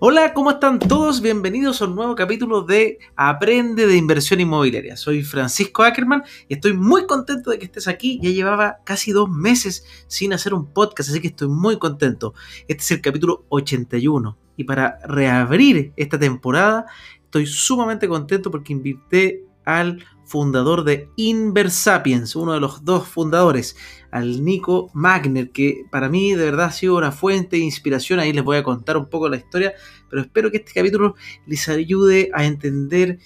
Hola, ¿cómo están todos? Bienvenidos a un nuevo capítulo de Aprende de Inversión Inmobiliaria. Soy Francisco Ackerman y estoy muy contento de que estés aquí. Ya llevaba casi dos meses sin hacer un podcast, así que estoy muy contento. Este es el capítulo 81 y para reabrir esta temporada estoy sumamente contento porque invité al fundador de Inversapiens, uno de los dos fundadores, al Nico Magner, que para mí de verdad ha sido una fuente de inspiración. Ahí les voy a contar un poco la historia, pero espero que este capítulo les ayude a entender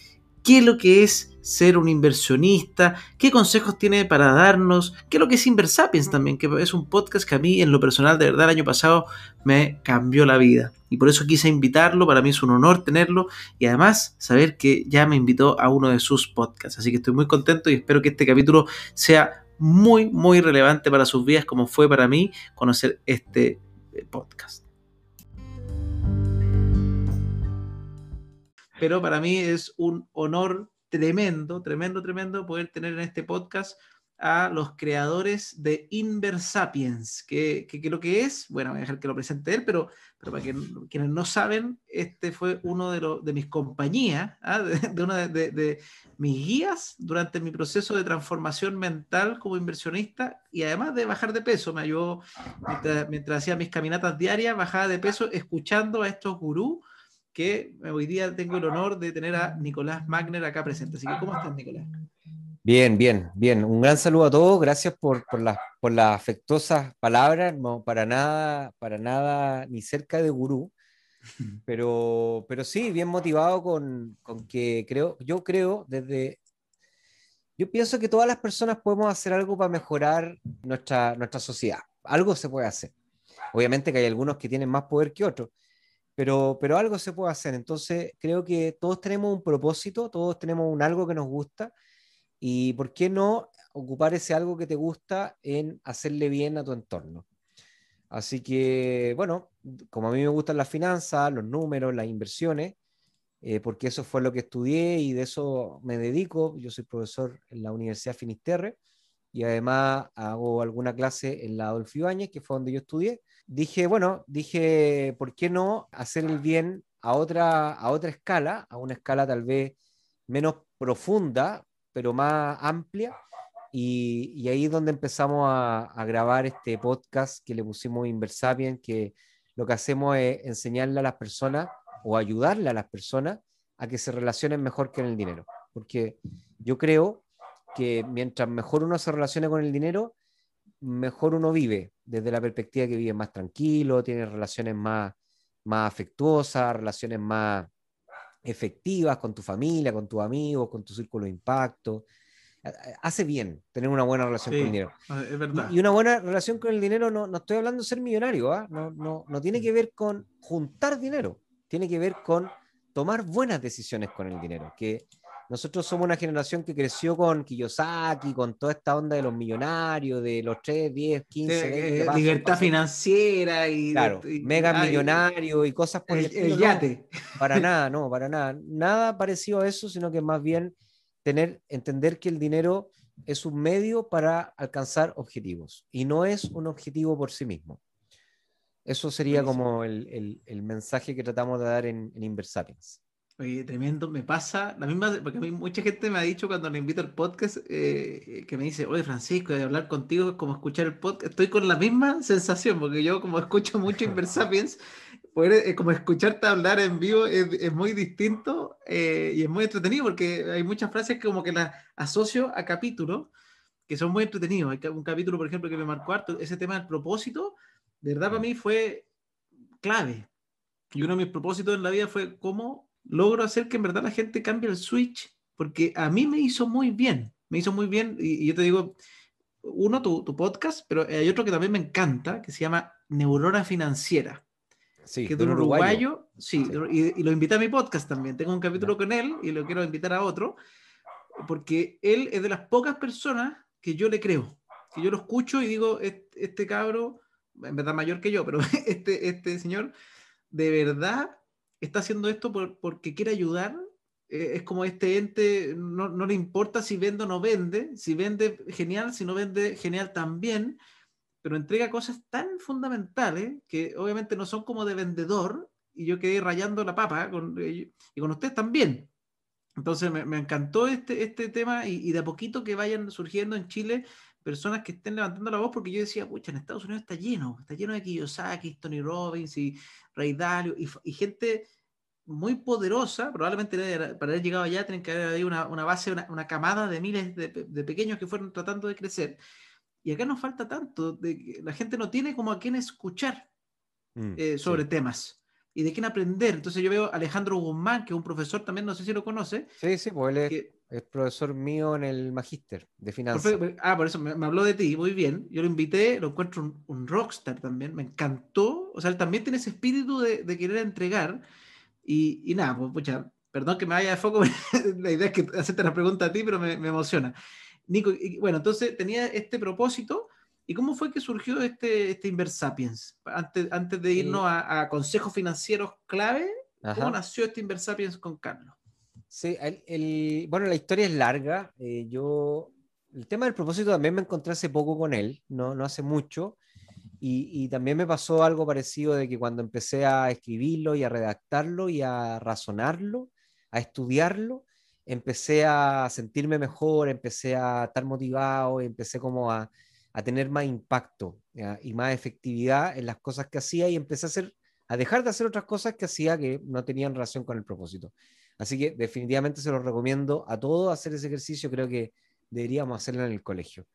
qué es lo que es ser un inversionista, qué consejos tiene para darnos, qué es lo que es Inversapiens también, que es un podcast que a mí en lo personal de verdad el año pasado me cambió la vida. Y por eso quise invitarlo, para mí es un honor tenerlo y además saber que ya me invitó a uno de sus podcasts. Así que estoy muy contento y espero que este capítulo sea muy, muy relevante para sus vidas como fue para mí conocer este eh, podcast. Pero para mí es un honor tremendo, tremendo, tremendo poder tener en este podcast a los creadores de Inversapiens, que, que, que, lo que es, bueno, voy a dejar que lo presente él, pero, pero para que, quienes no saben, este fue uno de, los de mis compañías, ¿ah? de, una de, mis guías durante mi proceso de transformación mental como inversionista y además de bajar de peso, me ayudó mientras, hacía mis caminatas diarias, bajaba de peso escuchando a estos gurús que hoy día tengo el honor de tener a Nicolás Magner acá presente. Así que, ¿cómo estás, Nicolás? Bien, bien, bien. Un gran saludo a todos. Gracias por, por, las, por las afectuosas palabras. No, para nada, para nada, ni cerca de gurú. Pero, pero sí, bien motivado con, con que creo, yo creo desde, yo pienso que todas las personas podemos hacer algo para mejorar nuestra, nuestra sociedad. Algo se puede hacer. Obviamente que hay algunos que tienen más poder que otros, pero, pero algo se puede hacer. Entonces, creo que todos tenemos un propósito, todos tenemos un algo que nos gusta, y ¿por qué no ocupar ese algo que te gusta en hacerle bien a tu entorno? Así que, bueno, como a mí me gustan las finanzas, los números, las inversiones, eh, porque eso fue lo que estudié y de eso me dedico. Yo soy profesor en la Universidad Finisterre y además hago alguna clase en la Adolfo Ibáñez, que fue donde yo estudié dije, bueno, dije, ¿por qué no hacer el bien a otra, a otra escala, a una escala tal vez menos profunda, pero más amplia? Y, ahí es donde empezamos a, a, grabar este podcast que le pusimos Inversapien, que lo que hacemos es enseñarle a las personas o ayudarle a las personas a que se relacionen mejor en el dinero. Porque yo creo que mientras mejor uno se relacione con el dinero, mejor uno vive, desde la perspectiva que vive más tranquilo, tiene relaciones más, más afectuosas, relaciones más efectivas con tu familia, con tus amigos, con tu círculo de impacto. Hace bien tener una buena relación sí, con el dinero. Es verdad. Y una buena relación con el dinero, no, no estoy hablando de ser millonario, ¿eh? no, no, no tiene que ver con juntar dinero, tiene que ver con tomar buenas decisiones con el dinero, que nosotros somos una generación que creció con Kiyosaki, con toda esta onda de los millonarios, de los 3, 10, 15, sí, 20 pasos, Libertad pasos. financiera y, claro, y, mega millonario y cosas por el, el, el yate. No, para nada, no, para nada. Nada parecido a eso, sino que más bien tener, entender que el dinero es un medio para alcanzar objetivos y no es un objetivo por sí mismo. Eso sería Buenísimo. como el, el, el, mensaje que tratamos de dar en, en Inversapiens. Oye, tremendo, me pasa la misma, porque a mí mucha gente me ha dicho cuando le invito al podcast eh, que me dice, oye Francisco, de hablar contigo es como escuchar el podcast, estoy con la misma sensación, porque yo como escucho mucho Inversapiens, poder, eh, como escucharte hablar en vivo es, es muy distinto eh, y es muy entretenido, porque hay muchas frases que como que las asocio a capítulos que son muy entretenidos. Hay un capítulo, por ejemplo, que me marcó harto, ese tema del propósito, de verdad para mí fue clave. Y uno de mis propósitos en la vida fue cómo logro hacer que en verdad la gente cambie el switch, porque a mí me hizo muy bien, me hizo muy bien, y, y yo te digo, uno, tu, tu, podcast, pero hay otro que también me encanta, que se llama Neurona Financiera. Sí, que es de un uruguayo, uruguayo sí, sí. Y, y, lo invité a mi podcast también, tengo un capítulo con él y lo quiero invitar a otro, porque él es de las pocas personas que yo le creo, que yo lo escucho y digo, este, este cabro, en verdad mayor que yo, pero este, este señor, de verdad está haciendo esto por, porque quiere ayudar. Eh, es como este ente, no, no, le importa si vende o no vende, si vende genial, si no vende genial también, pero entrega cosas tan fundamentales que obviamente no son como de vendedor y yo quedé rayando la papa con, y con ustedes también. Entonces me, me encantó este, este tema y, y, de a poquito que vayan surgiendo en Chile personas que estén levantando la voz, porque yo decía, pucha, en Estados Unidos está lleno, está lleno de Kiyosaki, Tony Robbins y Ray Dalio y, y gente muy poderosa, probablemente para haber llegado allá tienen que haber ahí una, una base, una, una, camada de miles de, de, pequeños que fueron tratando de crecer. Y acá nos falta tanto, de la gente no tiene como a quién escuchar mm, eh, sobre sí. temas y de quién aprender. Entonces yo veo a Alejandro Guzmán, que es un profesor también, no sé si lo conoce. Sí, sí, pues él es, que, es profesor mío en el magíster de finanzas. Ah, por eso me, me, habló de ti, muy bien. Yo lo invité, lo encuentro un, un, rockstar también, me encantó. O sea, él también tiene ese espíritu de, de querer entregar. Y, y nada, pues, pucha, perdón que me vaya de foco, la idea es que hacerte la pregunta a ti, pero me, me emociona. Nico, y, bueno, entonces tenía este propósito. ¿Y cómo fue que surgió este, este Inversapiens? Antes, antes de irnos a, a, consejos financieros clave, Ajá. ¿cómo nació este Inversapiens con Carlos? Sí, el, el, bueno, la historia es larga. Eh, yo, el tema del propósito también me encontré hace poco con él, no, no hace mucho. Y, y, también me pasó algo parecido de que cuando empecé a escribirlo y a redactarlo y a razonarlo, a estudiarlo, empecé a sentirme mejor, empecé a estar motivado, empecé como a, a tener más impacto ¿ya? y más efectividad en las cosas que hacía y empecé a, hacer, a dejar de hacer otras cosas que hacía que no tenían relación con el propósito. Así que definitivamente se los recomiendo a todos hacer ese ejercicio, creo que deberíamos hacerlo en el colegio.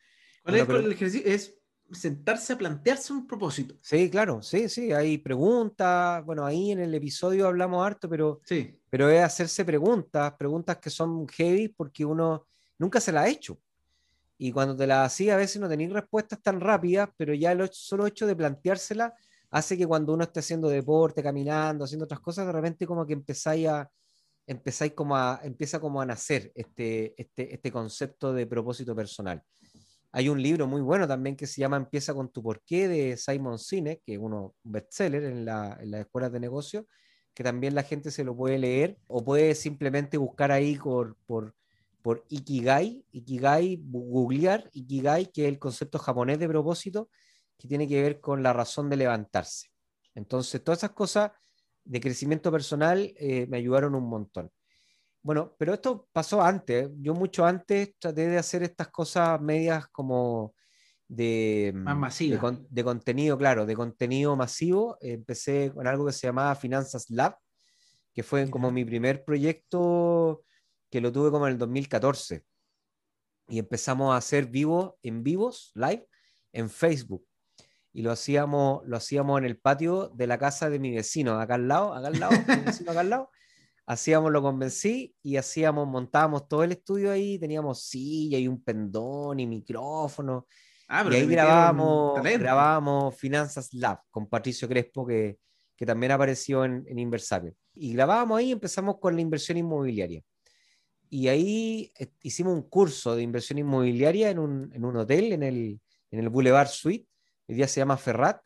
¿Cuál bueno, es pero... el ejercicio? Es sentarse a plantearse un propósito. Sí, claro, sí, sí, hay preguntas, bueno, ahí en el episodio hablamos harto, pero, sí. pero es hacerse preguntas, preguntas que son heavy porque uno nunca se las ha hecho. Y cuando te las hacía a veces no tenéis respuestas tan rápidas, pero ya el solo hecho de planteársela hace que cuando uno esté haciendo deporte, caminando, haciendo otras cosas, de repente como que empezáis a, empezáis como a, empieza como a nacer este, este, este concepto de propósito personal. Hay un libro muy bueno también que se llama Empieza con tu porqué de Simon Sinek, que es uno bestseller en, la, en las escuelas de negocio, que también la gente se lo puede leer o puede simplemente buscar ahí por, por, por Ikigai, Ikigai, googlear Ikigai, que es el concepto japonés de propósito, que tiene que ver con la razón de levantarse. Entonces, todas esas cosas de crecimiento personal eh, me ayudaron un montón. Bueno, pero esto pasó antes. Yo mucho antes traté de hacer estas cosas medias como de, Más masiva. de, de contenido, claro, de contenido masivo. Empecé con algo que se llamaba Finanzas Lab, que fue como mi primer proyecto que lo tuve como en el 2014. Y empezamos a hacer vivo, en vivos, live, en Facebook y lo hacíamos, lo hacíamos en el patio de la casa de mi vecino, acá al lado, acá al lado, mi vecino acá al lado. Hacíamos, lo convencí y hacíamos, montábamos todo el estudio ahí, teníamos silla y un pendón y micrófono. Ah, y ahí grabábamos, grabábamos Finanzas Lab con Patricio Crespo, que, que también apareció en, en Inversapio. Y grabábamos ahí, empezamos con la inversión inmobiliaria. Y ahí eh, hicimos un curso de inversión inmobiliaria en un, en un hotel, en el, en el Boulevard Suite, hoy día se llama Ferrat,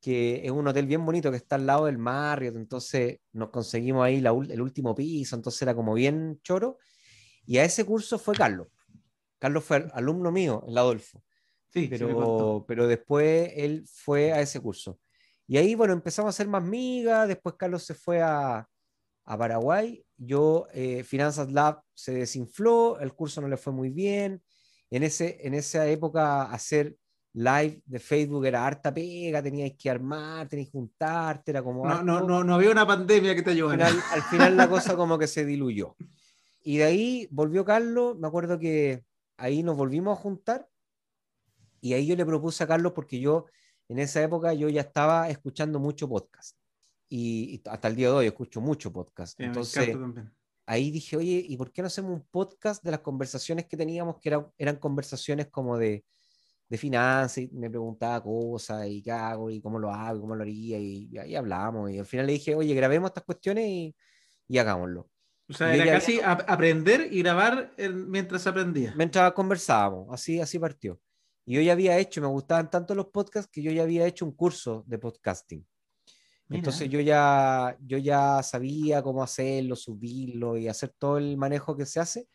que es un hotel bien bonito que está al lado del Marriott, entonces nos conseguimos ahí la, el último piso, entonces era como bien choro, y a ese curso fue Carlos. Carlos fue alumno mío, el Adolfo. Sí, pero, pero después él fue a ese curso. Y ahí, bueno, empezamos a ser más migas, después Carlos se fue a, a Paraguay, yo, eh, Finanzas Lab se desinfló, el curso no le fue muy bien, en, ese, en esa época hacer live de Facebook era harta pega, teníais que armar, teníais que juntarte, era como... No, no, no, no, había una pandemia que te ayudara. Al final, al final la cosa como que se diluyó. Y de ahí volvió Carlos, me acuerdo que ahí nos volvimos a juntar y ahí yo le propuse a Carlos porque yo en esa época yo ya estaba escuchando mucho podcast y, y hasta el día de hoy escucho mucho podcast. Entonces ahí dije, oye, ¿y por qué no hacemos un podcast de las conversaciones que teníamos que era, eran conversaciones como de de finanzas y me preguntaba cosas y qué hago y cómo lo hago, cómo lo haría y, y ahí hablamos y al final le dije, oye, grabemos estas cuestiones y, y hagámoslo. O sea, era casi había... aprender y grabar mientras aprendía. Mientras conversábamos, así, así partió. Y yo ya había hecho, me gustaban tanto los podcasts que yo ya había hecho un curso de podcasting. Mira. Entonces yo ya, yo ya sabía cómo hacerlo, subirlo y hacer todo el manejo que se hace.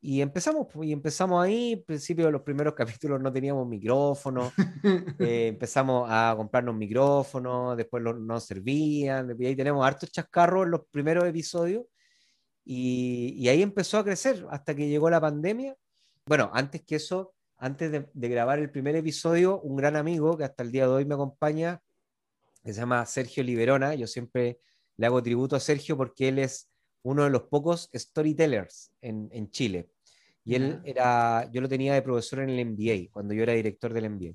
y empezamos, y empezamos ahí, al principio de los primeros capítulos no teníamos micrófono, eh, empezamos a comprarnos micrófonos, después no nos servían, y ahí tenemos hartos chascarros en los primeros episodios, y, y, ahí empezó a crecer hasta que llegó la pandemia. Bueno, antes que eso, antes de, de, grabar el primer episodio, un gran amigo que hasta el día de hoy me acompaña, que se llama Sergio Liberona, yo siempre le hago tributo a Sergio porque él es uno de los pocos storytellers en, en Chile. Y él era, yo lo tenía de profesor en el MBA, cuando yo era director del MBA.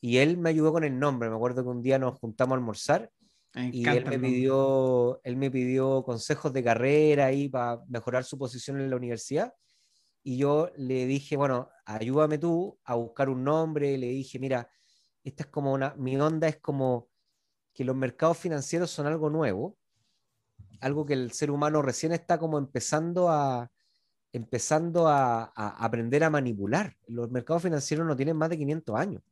Y él me ayudó con el nombre. Me acuerdo que un día nos juntamos a almorzar y él me, pidió, él me pidió consejos de carrera ahí para mejorar su posición en la universidad. Y yo le dije, bueno, ayúdame tú a buscar un nombre. Le dije, mira, esta es como una, mi onda es como que los mercados financieros son algo nuevo algo que el ser humano recién está como empezando a, empezando a, aprender a manipular. Los mercados financieros no tienen más de 500 años.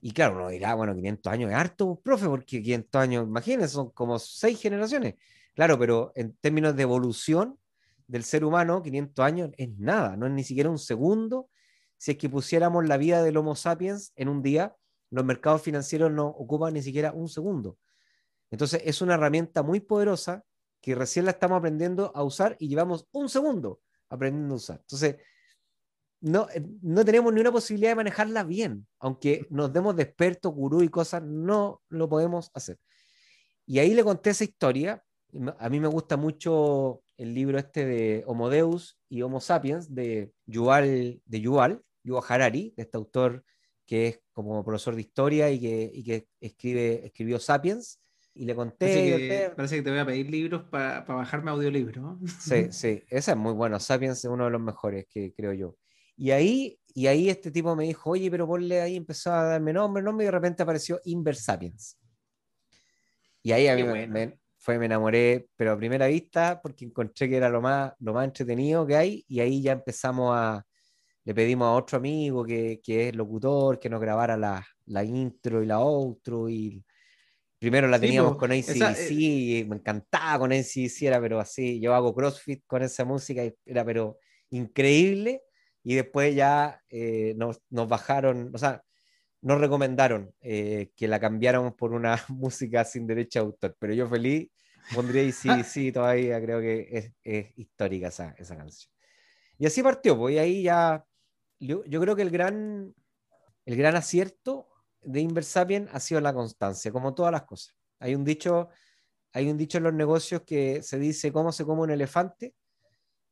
Y claro, uno dirá, bueno, 500 años es harto, profe, porque 500 años, imagínense, son como seis generaciones. Claro, pero en términos de evolución del ser humano, 500 años es nada, no es ni siquiera un segundo. Si es que pusiéramos la vida del Homo sapiens en un día, los mercados financieros no ocupan ni siquiera un segundo. Entonces, es una herramienta muy poderosa que recién la estamos aprendiendo a usar y llevamos un segundo aprendiendo a usar. Entonces, no, eh, no tenemos ni una posibilidad de manejarla bien, aunque nos demos de expertos, gurú y cosas, no lo podemos hacer. Y ahí le conté esa historia. A mí me gusta mucho el libro este de Homo Deus y Homo Sapiens de Yuval, de Yuval, Yuval Harari, de este autor que es como profesor de historia y que, y que escribe, escribió Sapiens y le conté. Parece que, te voy a pedir libros para bajarme audiolibro. Sí, sí, esa es muy bueno. Sapiens es uno de los mejores que creo yo. Y ahí, y ahí este tipo me dijo, oye, pero ponle ahí, empezó a darme nombre, nombre, y de repente apareció Inver Sapiens. Y ahí a mí me, fue, me enamoré, pero a primera vista, porque encontré que era lo más, lo más entretenido que hay, y ahí ya empezamos a, le pedimos a otro amigo que, que es locutor, que nos grabara la, la intro y la outro, y Primero la teníamos con ACDC, eh, me encantaba con ACDC, era pero así, yo hago CrossFit con esa música, era pero increíble, y después ya eh, nos, nos, bajaron, o sea, nos recomendaron eh, que la cambiáramos por una música sin derecho a autor, pero yo feliz pondría ACDC todavía, creo que es, es histórica esa, esa, canción. Y así partió, pues y ahí ya, yo, yo creo que el gran, el gran acierto de Inversapien ha sido la constancia, como todas las cosas. Hay un dicho, hay un dicho en los negocios que se dice cómo se come un elefante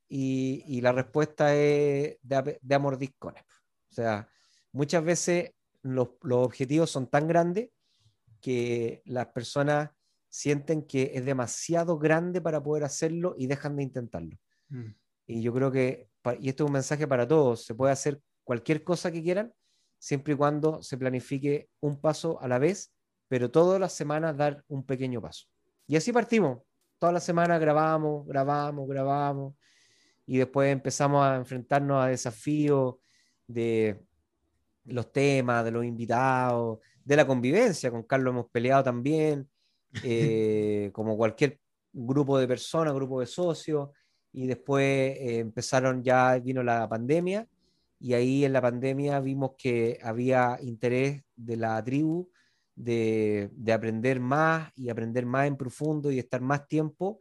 y, la respuesta es de, de amordiscones. O sea, muchas veces los, objetivos son tan grandes que las personas sienten que es demasiado grande para poder hacerlo y dejan de intentarlo. Mm. Y yo creo que, y esto es un mensaje para todos, se puede hacer cualquier cosa que quieran, siempre y cuando se planifique un paso a la vez, pero todas las semanas dar un pequeño paso. Y así partimos. Todas las semanas grabamos, grabamos, grabamos, y después empezamos a enfrentarnos a desafíos de los temas, de los invitados, de la convivencia. Con Carlos hemos peleado también, eh, como cualquier grupo de personas, grupo de socios, y después eh, empezaron ya, vino la pandemia, y ahí en la pandemia vimos que había interés de la tribu de, aprender más y aprender más en profundo y estar más tiempo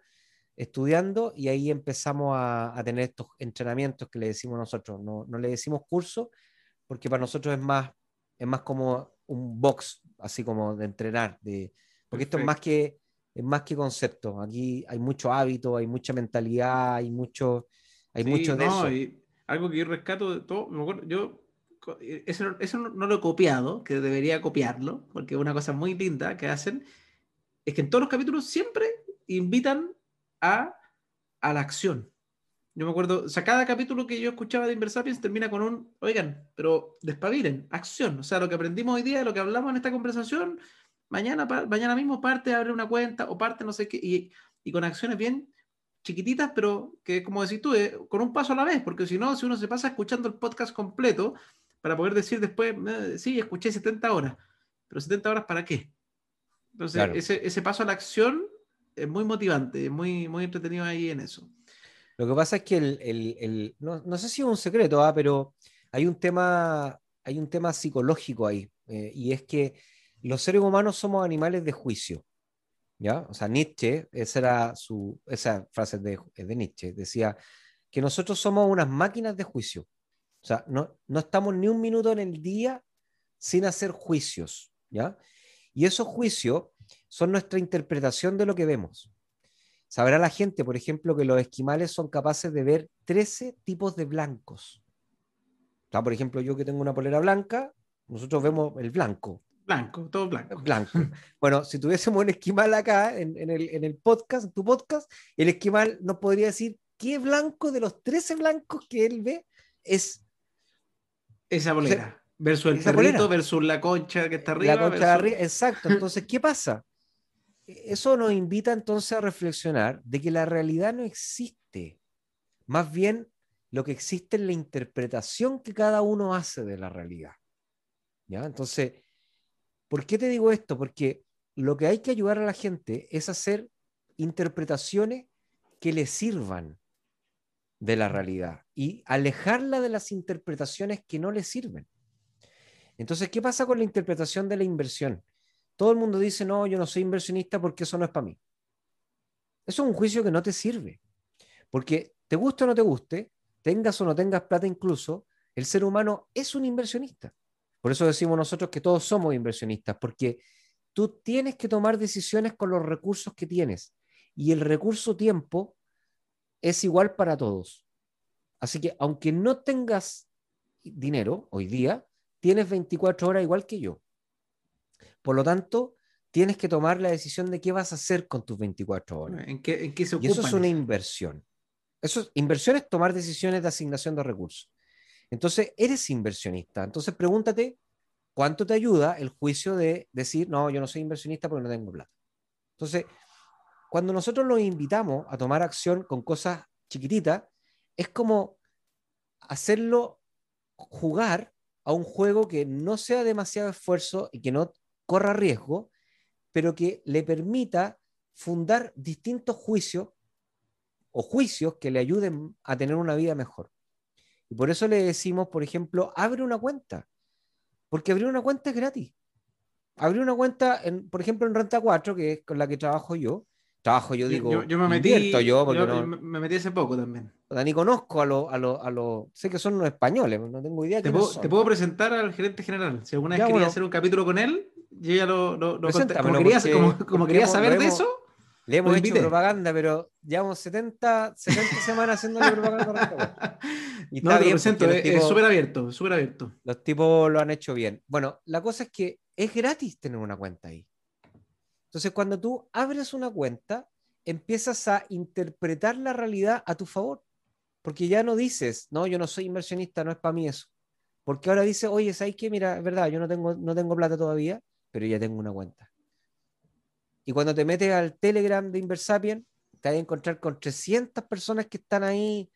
estudiando y ahí empezamos a, tener estos entrenamientos que le decimos nosotros, no, no le decimos curso porque para nosotros es más, es más como un box, así como de entrenar, de, porque esto es más que es más que concepto. Aquí hay mucho hábito, hay mucha mentalidad, hay mucho, hay mucho de eso algo que yo rescato de todo, me acuerdo, yo eh, eso, eso no, lo he copiado, que debería copiarlo, porque una cosa muy linda que hacen es que en todos los capítulos siempre invitan a, a la acción. Yo me acuerdo, o sea, cada capítulo que yo escuchaba de Inversapiens termina con un, oigan, pero despabilen, acción. O sea, lo que aprendimos hoy día, lo que hablamos en esta conversación, mañana, mañana mismo parte a abrir una cuenta o parte no sé qué, y, y con acciones bien chiquititas, pero que, como decís tú, eh, con un paso a la vez, porque si no, si uno se pasa escuchando el podcast completo, para poder decir después, eh, sí, escuché 70 horas, pero 70 horas para qué? Entonces, ese, ese, paso a la acción es muy motivante, muy, muy entretenido ahí en eso. Lo que pasa es que el, el, el no, no, sé si es un secreto, ¿ah? pero hay un tema, hay un tema psicológico ahí, eh, y es que los seres humanos somos animales de juicio. ¿Ya? O sea, Nietzsche, esa era su, esa frase de, de Nietzsche, decía que nosotros somos unas máquinas de juicio. O sea, no, no estamos ni un minuto en el día sin hacer juicios, ¿ya? Y esos juicios son nuestra interpretación de lo que vemos. Sabrá la gente, por ejemplo, que los esquimales son capaces de ver 13 tipos de blancos. O por ejemplo, yo que tengo una polera blanca, nosotros vemos el blanco. Blanco, todo blanco. Blanco. Bueno, si tuviésemos un esquimal acá en, el, en el podcast, en tu podcast, el esquimal nos podría decir qué blanco de los 13 blancos que él ve es esa polera. versus el perrito, versus la concha que está arriba. La concha arriba, exacto. Entonces, ¿qué pasa? eso nos invita entonces a reflexionar de que la realidad no existe. Más bien, lo que existe es la interpretación que cada uno hace de la realidad. ¿Ya? Entonces, ¿por qué te digo esto? Porque lo que hay que ayudar a la gente es hacer interpretaciones que le sirvan de la realidad y alejarla de las interpretaciones que no le sirven. Entonces, ¿qué pasa con la interpretación de la inversión? Todo el mundo dice, no, yo no soy inversionista porque eso no es para mí. Eso es un juicio que no te sirve. Porque te guste o no te guste, tengas o no tengas plata incluso, el ser humano es un inversionista. Por eso decimos nosotros que todos somos inversionistas, porque tú tienes que tomar decisiones con los recursos que tienes. Y el recurso tiempo es igual para todos. Así que aunque no tengas dinero hoy día, tienes 24 horas igual que yo. Por lo tanto, tienes que tomar la decisión de qué vas a hacer con tus 24 horas. ¿En qué, se Y eso es una inversión. Eso, inversión es tomar decisiones de asignación de recursos. Entonces, eres inversionista. Entonces, pregúntate cuánto te ayuda el juicio de decir, no, yo no soy inversionista porque no tengo plata. Entonces, cuando nosotros los invitamos a tomar acción con cosas chiquititas, es como hacerlo jugar a un juego que no sea demasiado esfuerzo y que no corra riesgo, pero que le permita fundar distintos juicios o juicios que le ayuden a tener una vida mejor. Y por eso le decimos, por ejemplo, abre una cuenta, porque abrir una cuenta es gratis. Abrir una cuenta, en, por ejemplo, en Renta 4, que es con la que trabajo yo, trabajo, yo digo, yo, me metí, yo, me metí hace poco también. Ni conozco a los, a los, a lo, sé que son los españoles, no tengo idea. Te, puedo, te puedo presentar al gerente general. Si alguna vez quería hacer un capítulo con él, yo ya lo, lo, como, querías, como, quería saber de eso. Le hemos hecho propaganda, pero llevamos 70, 70 semanas haciendo propaganda. y está bien, es súper abierto, súper abierto. Los tipos lo han hecho bien. Bueno, la cosa es que es gratis tener una cuenta ahí. Entonces, cuando tú abres una cuenta, empiezas a interpretar la realidad a tu favor. Porque ya no dices, no, yo no soy inversionista, no es para mí eso. Porque ahora dices, oye, ¿sabes qué? Mira, es verdad, yo no tengo, no tengo plata todavía, pero ya tengo una cuenta. Y cuando te metes al Telegram de Inversapien, te vas a encontrar con 300 personas que están ahí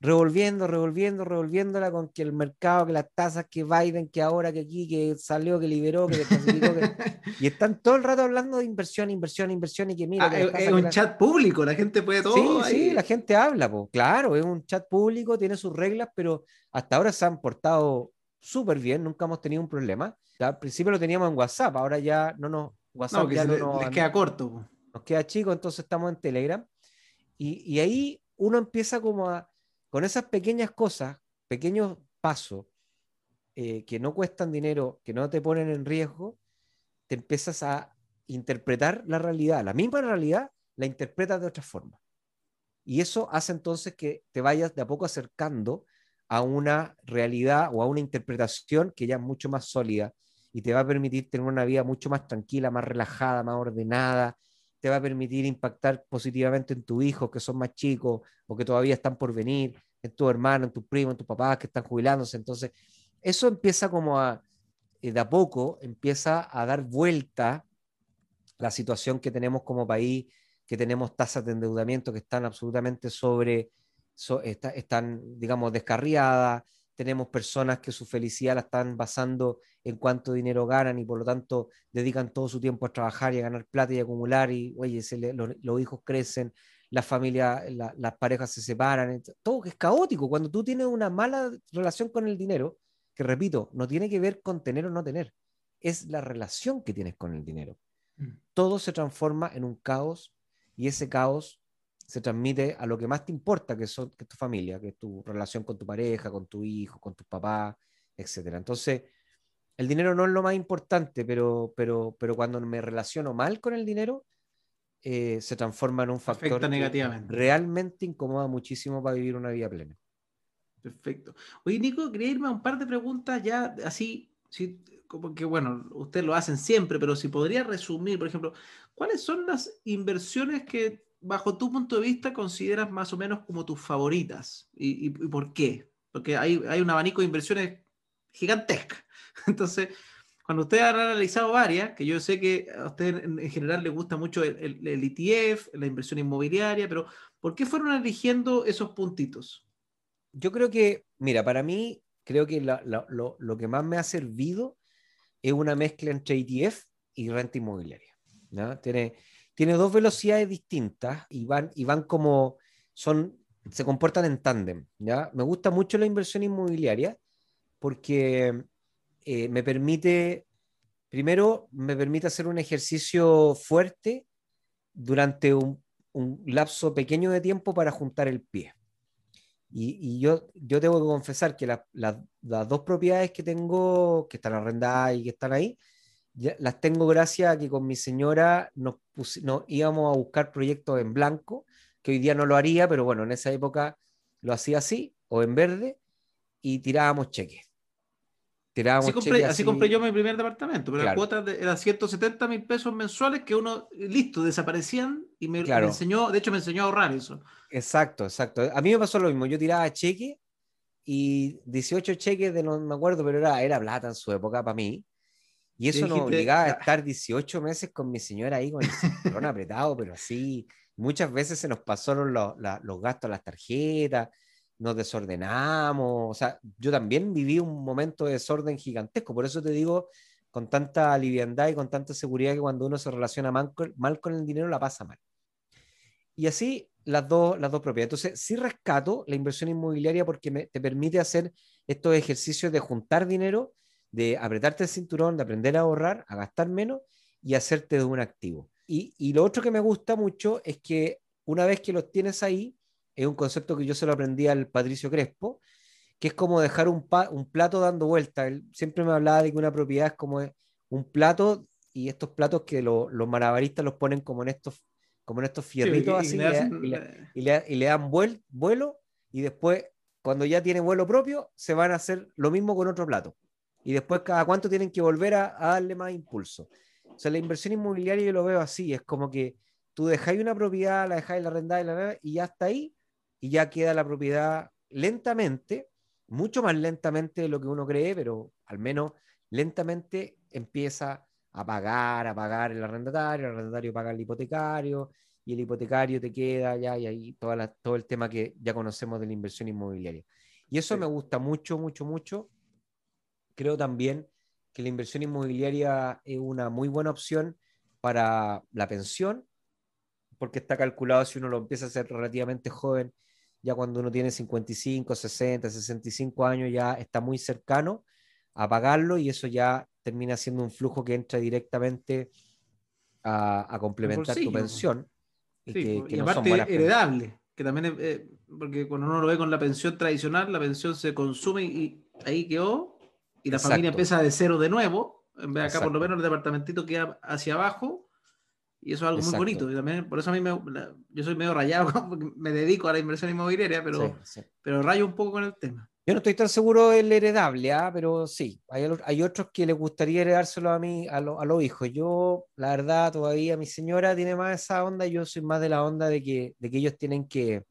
revolviendo, revolviendo, revolviéndola con que el mercado, que las tasas, que Biden, que ahora, que aquí, que salió, que liberó, que y están todo el rato hablando de inversión, inversión, inversión y que mira. Ah, es, un chat público, la gente puede todo. Sí, sí, la gente habla, pues claro, es un chat público, tiene sus reglas, pero hasta ahora se han portado súper bien, nunca hemos tenido un problema. Al principio lo teníamos en WhatsApp, ahora ya no nos. WhatsApp ya no les queda corto. Nos queda chico, entonces estamos en Telegram. Y, y ahí uno empieza como a con esas pequeñas cosas, pequeños pasos eh, que no cuestan dinero, que no te ponen en riesgo, te empiezas a interpretar la realidad. La misma realidad la interpretas de otra forma. Y eso hace entonces que te vayas de a poco acercando a una realidad o a una interpretación que ya es mucho más sólida y te va a permitir tener una vida mucho más tranquila, más relajada, más ordenada, te va a permitir impactar positivamente en tus hijos que son más chicos o que todavía están por venir, en tu hermano, en tu primo, en tus papás que están jubilándose. Entonces, eso empieza como a, eh, de a poco, empieza a dar vuelta la situación que tenemos como país, que tenemos tasas de endeudamiento que están absolutamente sobre, están, digamos, descarriadas, tenemos personas que su felicidad la están basando en cuánto dinero ganan y por lo tanto dedican todo su tiempo a trabajar y a ganar plata y a acumular y, oye, los, hijos crecen, las familias, las parejas se separan, todo es caótico. Cuando tú tienes una mala relación con el dinero, que repito, no tiene que ver con tener o no tener, es la relación que tienes con el dinero. Mm. Todo se transforma en un caos y ese caos se transmite a lo que más te importa, que, son, que es tu familia, que es tu relación con tu pareja, con tu hijo, con tus papás, etc. Entonces, el dinero no es lo más importante, pero, pero, pero cuando me relaciono mal con el dinero, eh, se transforma en un factor negativamente. que realmente incomoda muchísimo para vivir una vida plena. Perfecto. Oye, Nico, quería irme a un par de preguntas ya así, sí, como que bueno, ustedes lo hacen siempre, pero si podría resumir, por ejemplo, ¿cuáles son las inversiones que bajo tu punto de vista consideras más o menos como tus favoritas? ¿Y, por qué? Porque hay, hay un abanico de inversiones gigantesca. Entonces, cuando ustedes han analizado varias, que yo sé que a ustedes en, general les gusta mucho el, el, ETF, la inversión inmobiliaria, pero ¿por qué fueron eligiendo esos puntitos? Yo creo que, mira, para mí, creo que lo, que más me ha servido es una mezcla entre ETF y renta inmobiliaria. Tiene, tiene dos velocidades distintas y van, y van como, son, se comportan en tándem. Me gusta mucho la inversión inmobiliaria porque eh, me permite, primero, me permite hacer un ejercicio fuerte durante un, lapso pequeño de tiempo para juntar el pie. Y, yo, yo tengo que confesar que las dos propiedades que tengo, que están arrendadas y que están ahí, las tengo gracias a que con mi señora nos, nos íbamos a buscar proyectos en blanco, que hoy día no lo haría, pero bueno, en esa época lo hacía así, o en verde, y tirábamos cheques así, compré, así, compré, yo mi primer departamento, pero la cuota era 170 mil pesos mensuales que uno, listo, desaparecían y me, enseñó, de hecho me enseñó a ahorrar eso. Exacto, exacto. A mí me pasó lo mismo, yo tiraba cheque y 18 cheques de no me acuerdo, pero era, era plata en su época para mí. Y eso nos obligaba a estar 18 meses con mi señora ahí con el cinturón apretado, pero así. Muchas veces se nos pasaron los, los gastos a las tarjetas nos desordenamos, o sea, yo también viví un momento de desorden gigantesco, por eso te digo con tanta liviandad y con tanta seguridad que cuando uno se relaciona mal con, el dinero la pasa mal. Y así las dos, las dos propiedades. Entonces, sí rescato la inversión inmobiliaria porque me, te permite hacer estos ejercicios de juntar dinero, de apretarte el cinturón, de aprender a ahorrar, a gastar menos y hacerte de un activo. Y, y lo otro que me gusta mucho es que una vez que los tienes ahí, es un concepto que yo se lo aprendí al Patricio Crespo, que es como dejar un, un plato dando vuelta. Él siempre me hablaba de que una propiedad es como un plato y estos platos que los malabaristas los ponen como en estos, como en estos fierritos así y, le, dan vuelo y después cuando ya tiene vuelo propio se van a hacer lo mismo con otro plato. Y después cada cuánto tienen que volver a, darle más impulso. O sea, la inversión inmobiliaria yo lo veo así, es como que tú dejáis una propiedad, la dejáis la arrendada y la y ya está ahí, y ya queda la propiedad lentamente, mucho más lentamente de lo que uno cree, pero al menos lentamente empieza a pagar, a pagar el arrendatario, el arrendatario paga el hipotecario y el hipotecario te queda ya y ahí toda todo el tema que ya conocemos de la inversión inmobiliaria. Y eso me gusta mucho, mucho, mucho. Creo también que la inversión inmobiliaria es una muy buena opción para la pensión, porque está calculado si uno lo empieza a hacer relativamente joven ya cuando uno tiene 55, 60, 65 años, ya está muy cercano a pagarlo y eso ya termina siendo un flujo que entra directamente a, complementar tu pensión. Y, que, aparte heredable, que también es, eh, porque cuando uno lo ve con la pensión tradicional, la pensión se consume y, ahí quedó, y la familia empieza de cero de nuevo, en vez de acá por lo menos el departamentito queda hacia abajo, y eso es algo muy bonito. Y también, por eso a mí me, yo soy medio rayado, porque me dedico a la inversión inmobiliaria, pero, pero rayo un poco con el tema. Yo no estoy tan seguro del heredable, ¿ah? pero sí, hay, hay, otros que les gustaría heredárselo a mí, a, a, los hijos. Yo, la verdad, todavía mi señora tiene más esa onda, yo soy más de la onda de que, de que ellos tienen que...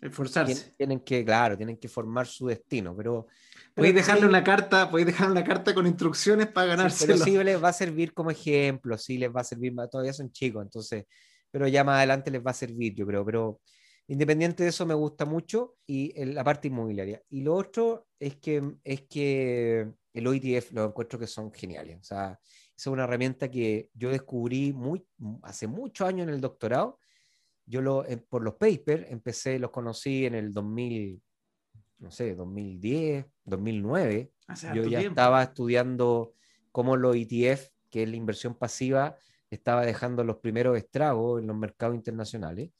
Esforzarse. tienen que, claro, tienen que formar su destino, pero Podéis dejarle una carta, podéis dejarle una carta con instrucciones para ganarse. pero sí les va a servir como ejemplo, sí les va a servir, todavía son chicos, entonces, pero ya más adelante les va a servir, yo creo, pero independiente de eso me gusta mucho y la parte inmobiliaria. Y lo otro es que, es que el OITF lo encuentro que son geniales, o sea, es una herramienta que yo descubrí muy, hace muchos años en el doctorado yo lo, eh, por los papers, empecé, los conocí en el 2000, no sé, 2010, 2009. yo ya estaba estudiando cómo los ETF, que es la inversión pasiva, estaba dejando los primeros estragos en los mercados internacionales.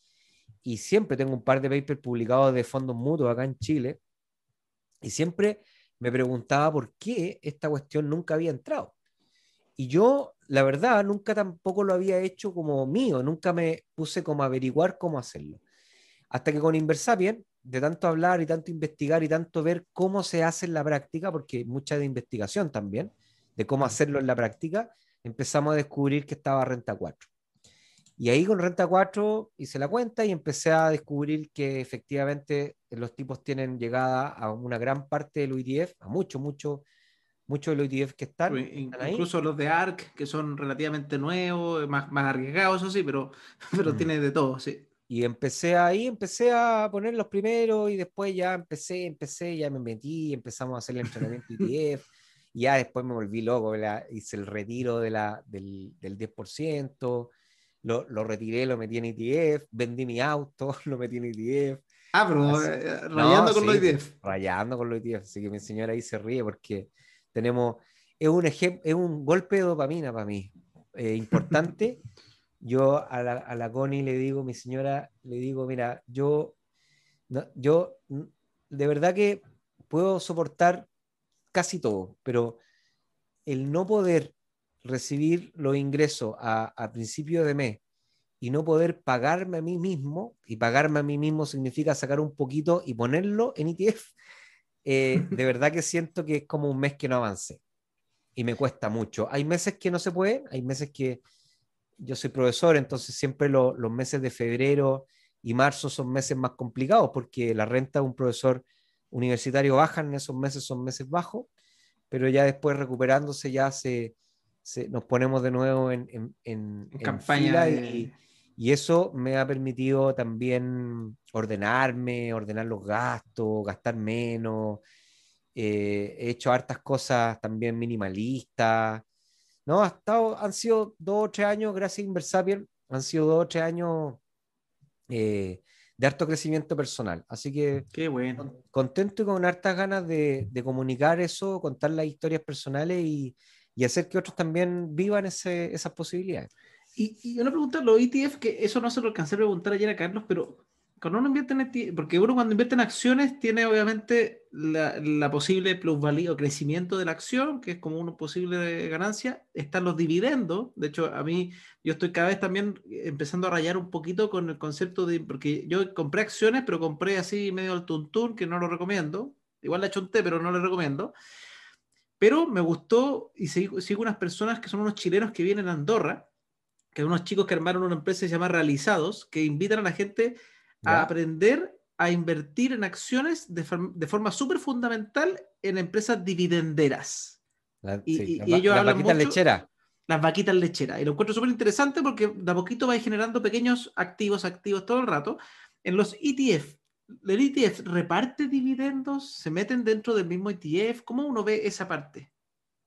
Y siempre tengo un par de papers publicados de fondos mutuos acá en Chile. Y siempre me preguntaba por qué esta cuestión nunca había entrado. Y yo, la verdad, nunca tampoco lo había hecho como mío, nunca me puse como a averiguar cómo hacerlo. Hasta que con Inversapien, de tanto hablar y tanto investigar y tanto ver cómo se hace en la práctica, porque mucha de investigación también, de cómo hacerlo en la práctica, empezamos a descubrir que estaba Renta 4. Y ahí con Renta 4 hice la cuenta y empecé a descubrir que efectivamente los tipos tienen llegada a una gran parte del ETF, a mucho, mucho, muchos de los ETF que están. Incluso los de ARC, que son relativamente nuevos, más, más arriesgados, eso sí, pero, pero mm. tiene de todo, sí. Y empecé ahí, empecé a poner los primeros y después ya empecé, empecé, ya me metí, empezamos a hacer el entrenamiento ETF. y ya después me volví loco, hice el retiro de la, del, del 10%, lo, lo, retiré, lo metí en ETF, vendí mi auto, lo metí en ETF. Ah, pero eh, rayando con los ETF. Rayando con los ETF, así que mi señora ahí se ríe porque tenemos, es un, es un golpe de dopamina para mí, eh, importante. yo a la, a la Connie le digo, mi señora, le digo, mira, yo, yo de verdad que puedo soportar casi todo, pero el no poder recibir los ingresos a, a principio de mes y no poder pagarme a mí mismo, y pagarme a mí mismo significa sacar un poquito y ponerlo en ETF, eh, de verdad que siento que es como un mes que no avance y me cuesta mucho. Hay meses que no se puede, hay meses que yo soy profesor, entonces siempre los meses de febrero y marzo son meses más complicados porque la renta de un profesor universitario baja en esos meses, son meses bajos, pero ya después recuperándose ya se, nos ponemos de nuevo en, en, campaña y, y eso me ha permitido también ordenarme, ordenar los gastos, gastar menos. Eh, he hecho hartas cosas también minimalistas. No, ha estado, han sido dos o tres años, gracias a Inversapier, han sido dos o tres años eh, de harto crecimiento personal. Así que Qué bueno. contento y con hartas ganas de, de, comunicar eso, contar las historias personales y, y hacer que otros también vivan ese, esas posibilidades. Y, una pregunta, los ETF, que eso no se lo alcancé a preguntar ayer a Carlos, pero cuando uno invierte en porque uno cuando invierte en acciones tiene obviamente la, posible plusvalía o crecimiento de la acción, que es como una posible ganancia, están los dividendos, de hecho a mí yo estoy cada vez también empezando a rayar un poquito con el concepto de, porque yo compré acciones, pero compré así medio al tuntún, que no lo recomiendo, igual la té, pero no le recomiendo, pero me gustó y sigo, sigo unas personas que son unos chilenos que vienen a Andorra, que unos chicos que armaron una empresa que se llama Realizados, que invitan a la gente a aprender a invertir en acciones de, forma súper fundamental en empresas dividenderas. y, ellos las vaquitas lecheras. Las vaquitas lecheras. Y lo encuentro súper interesante porque de a poquito va generando pequeños activos, activos todo el rato. En los ETF, ¿el ETF reparte dividendos? ¿Se meten dentro del mismo ETF? ¿Cómo uno ve esa parte?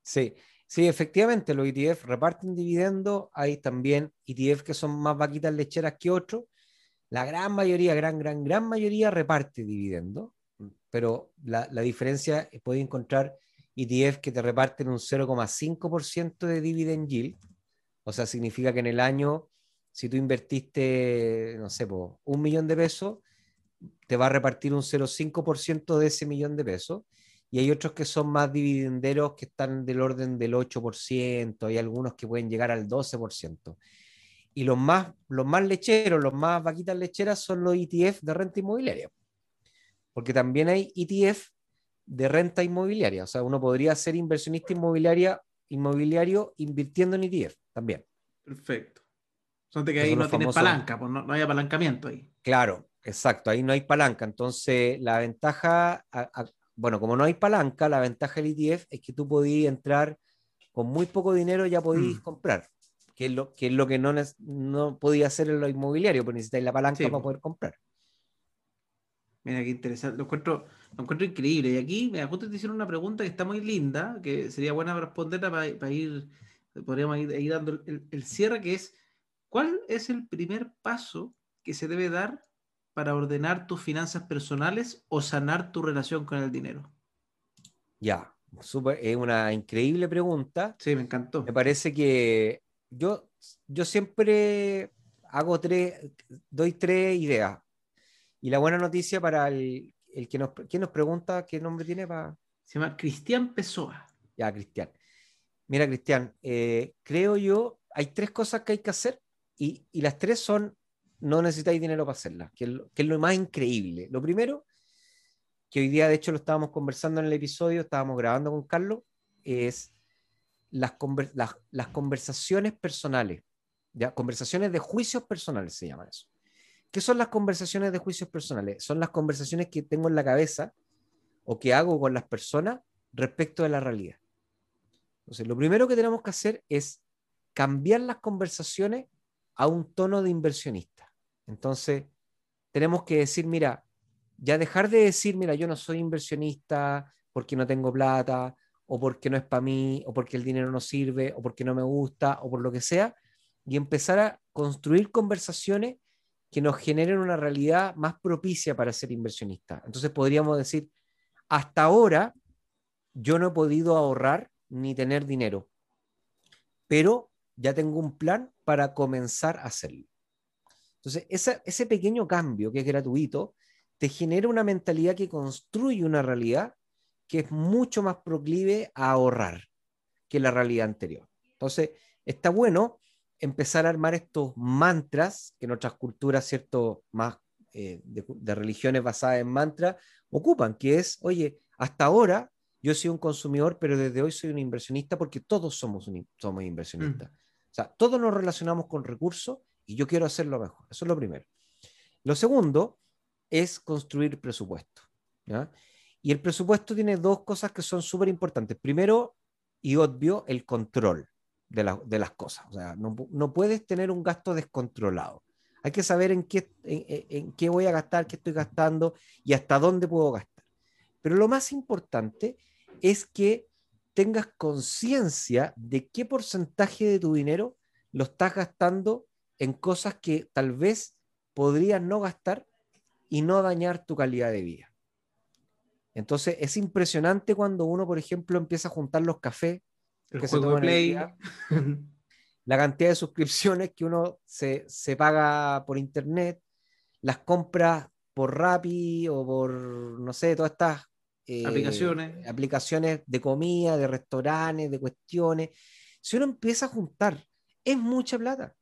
Sí, Sí, efectivamente, los ETF reparten dividendos. Hay también ETF que son más vaquitas lecheras que otros. La gran mayoría, gran, gran, gran mayoría reparte dividendos, pero la, la diferencia es puede encontrar ETF que te reparten un 0,5% de dividend yield. O sea, significa que en el año, si tú invertiste, no sé, un millón de pesos, te va a repartir un 0,5% de ese millón de pesos y hay otros que son más dividenderos que están del orden del 8%, hay algunos que pueden llegar al 12%. Y los más, los más lecheros, los más vaquitas lecheras son los ETF de renta inmobiliaria. Porque también hay ETF de renta inmobiliaria. O sea, uno podría ser inversionista inmobiliaria, inmobiliario invirtiendo en ETF también. Perfecto. O que ahí no tiene palanca, pues no, hay apalancamiento ahí. Claro, exacto, ahí no hay palanca. Entonces, la ventaja, bueno, como no hay palanca, la ventaja del ETF es que tú podías entrar con muy poco dinero, ya podías mm. comprar, que es lo que, es lo que no, no podía hacer en lo inmobiliario, porque necesitáis la palanca para poder comprar. Mira, qué interesante. Lo encuentro, lo encuentro increíble. Y aquí me justo te hicieron una pregunta que está muy linda, que sería buena responderla para, ir, podríamos ir, dando el, el, cierre, que es, ¿cuál es el primer paso que se debe dar para ordenar tus finanzas personales o sanar tu relación con el dinero? Ya, super, es una increíble pregunta. Sí, me encantó. Me parece que yo, yo siempre hago tres, doy tres ideas. Y la buena noticia para el, el que nos, ¿quién nos pregunta qué nombre tiene para... Se llama Cristian Pessoa. Ya, Cristian. Mira, Cristian, eh, creo yo, hay tres cosas que hay que hacer y, y las tres son, no necesitáis dinero para hacerlas, que, que es lo más increíble. Lo primero, que hoy día de hecho lo estábamos conversando en el episodio, estábamos grabando con Carlos, es las, las, las conversaciones personales, ¿ya? conversaciones de juicios personales se llaman eso. ¿Qué son las conversaciones de juicios personales? Son las conversaciones que tengo en la cabeza o que hago con las personas respecto de la realidad. Entonces, lo primero que tenemos que hacer es cambiar las conversaciones a un tono de inversionista. Entonces, tenemos que decir, mira, ya dejar de decir, mira, yo no soy inversionista porque no tengo plata, o porque no es para mí, o porque el dinero no sirve, o porque no me gusta, o por lo que sea, y empezar a construir conversaciones que nos generen una realidad más propicia para ser inversionista. Entonces podríamos decir, hasta ahora yo no he podido ahorrar ni tener dinero, pero ya tengo un plan para comenzar a hacerlo. Entonces, ese pequeño cambio que es gratuito te genera una mentalidad que construye una realidad que es mucho más proclive a ahorrar que la realidad anterior. Entonces, está bueno empezar a armar estos mantras que en otras culturas, ¿cierto? Más eh, de, religiones basadas en mantras, ocupan, que es, oye, hasta ahora yo soy un consumidor, pero desde hoy soy un inversionista porque todos somos, somos inversionistas. Mm. O sea, todos nos relacionamos con recursos y yo quiero hacerlo mejor. Eso es lo primero. Lo segundo es construir presupuesto. Y el presupuesto tiene dos cosas que son súper importantes. Primero, y obvio, el control de, las cosas. O sea, no, puedes tener un gasto descontrolado. Hay que saber en qué, en, qué voy a gastar, qué estoy gastando y hasta dónde puedo gastar. Pero lo más importante es que tengas conciencia de qué porcentaje de tu dinero lo estás gastando en cosas que tal vez podrías no gastar y no dañar tu calidad de vida. Entonces es impresionante cuando uno, por ejemplo, empieza a juntar los cafés que se Play. la cantidad de suscripciones que uno se, paga por internet, las compras por Rappi o por, no sé, todas estas eh, aplicaciones. aplicaciones de comida, de restaurantes, de cuestiones. Si uno empieza a juntar, es mucha plata.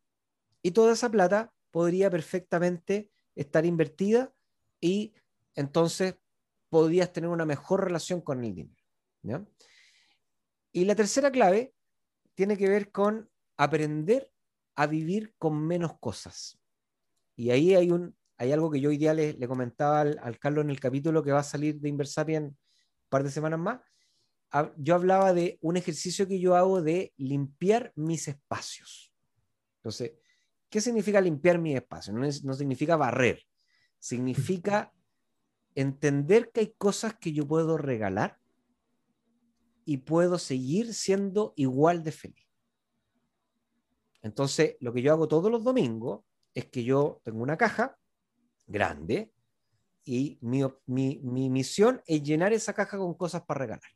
Y toda esa plata podría perfectamente estar invertida y entonces podrías tener una mejor relación con el dinero. ¿ya? Y la tercera clave tiene que ver con aprender a vivir con menos cosas. Y ahí hay, un, hay algo que yo hoy le, comentaba al, Carlos en el capítulo que va a salir de Inversapien un par de semanas más. Yo hablaba de un ejercicio que yo hago de limpiar mis espacios. Entonces, ¿qué significa limpiar mis espacios? No, no significa barrer, significa entender que hay cosas que yo puedo regalar y puedo seguir siendo igual de feliz. Entonces, lo que yo hago todos los domingos es que yo tengo una caja grande y mi, misión es llenar esa caja con cosas para regalar.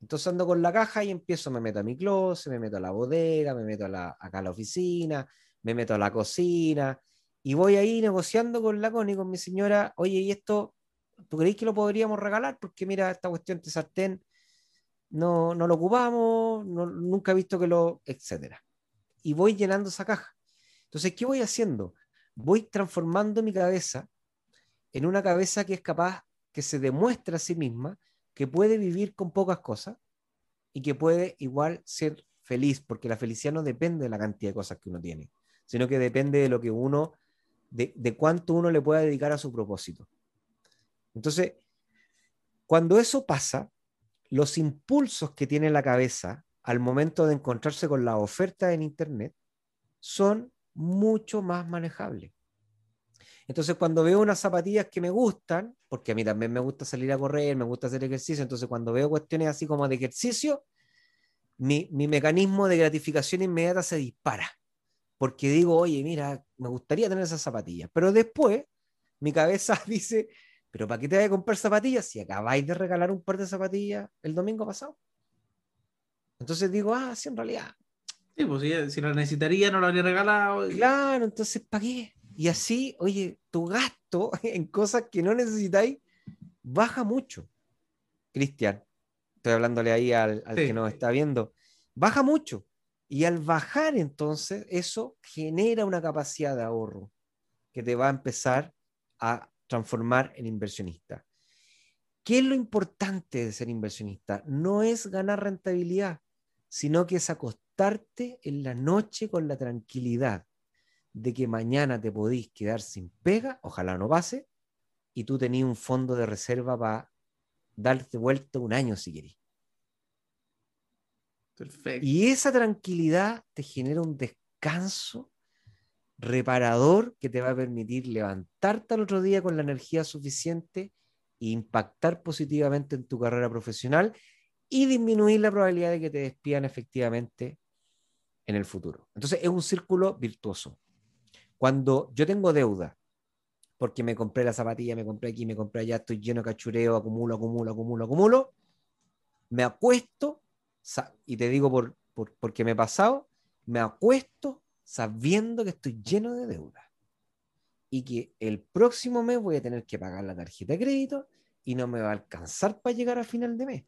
Entonces ando con la caja y empiezo, me meto a mi closet, me meto a la bodega, me meto a la, acá a la oficina, me meto a la cocina y voy ahí negociando con la Connie, con mi señora, oye, ¿y esto, tú creéis que lo podríamos regalar? Porque mira, esta cuestión de sartén no, no lo ocupamos, nunca he visto que lo, etcétera. Y voy llenando esa caja. Entonces, ¿qué voy haciendo? Voy transformando mi cabeza en una cabeza que es capaz, que se demuestra a sí misma, que puede vivir con pocas cosas y que puede igual ser feliz, porque la felicidad no depende de la cantidad de cosas que uno tiene, sino que depende de lo que uno, de, cuánto uno le pueda dedicar a su propósito. Entonces, cuando eso pasa, los impulsos que tiene la cabeza al momento de encontrarse con la oferta en Internet son mucho más manejables. Entonces, cuando veo unas zapatillas que me gustan, porque a mí también me gusta salir a correr, me gusta hacer ejercicio, entonces cuando veo cuestiones así como de ejercicio, mi, mi mecanismo de gratificación inmediata se dispara, porque digo, oye, mira, me gustaría tener esas zapatillas. Pero después mi cabeza dice, pero ¿para qué te voy a comprar zapatillas si acabáis de regalar un par de zapatillas el domingo pasado? Entonces digo, ah, sí, en realidad. Sí, pues si, si lo necesitaría, no lo habría regalado. Claro, entonces, ¿para qué? Y así, oye, tu gasto en cosas que no necesitáis baja mucho. Cristian, estoy hablándole ahí al, que nos está viendo, baja mucho. Y al bajar entonces, eso genera una capacidad de ahorro que te va a empezar a transformar en inversionista. ¿Qué es lo importante de ser inversionista? No es ganar rentabilidad, sino que es acostarte en la noche con la tranquilidad de que mañana te podís quedar sin pega, ojalá no pase, y tú tenías un fondo de reserva para darte vuelta un año si querés. Perfecto. Y esa tranquilidad te genera un descanso reparador que te va a permitir levantarte al otro día con la energía suficiente e impactar positivamente en tu carrera profesional y disminuir la probabilidad de que te despidan efectivamente en el futuro. Entonces es un círculo virtuoso. Cuando yo tengo deuda, porque me compré la zapatilla, me compré aquí, me compré allá, estoy lleno de cachureo, acumulo, acumulo, acumulo, acumulo, me acuesto, y te digo por, por, porque me he pasado, me acuesto sabiendo que estoy lleno de deuda y que el próximo mes voy a tener que pagar la tarjeta de crédito y no me va a alcanzar para llegar a final de mes.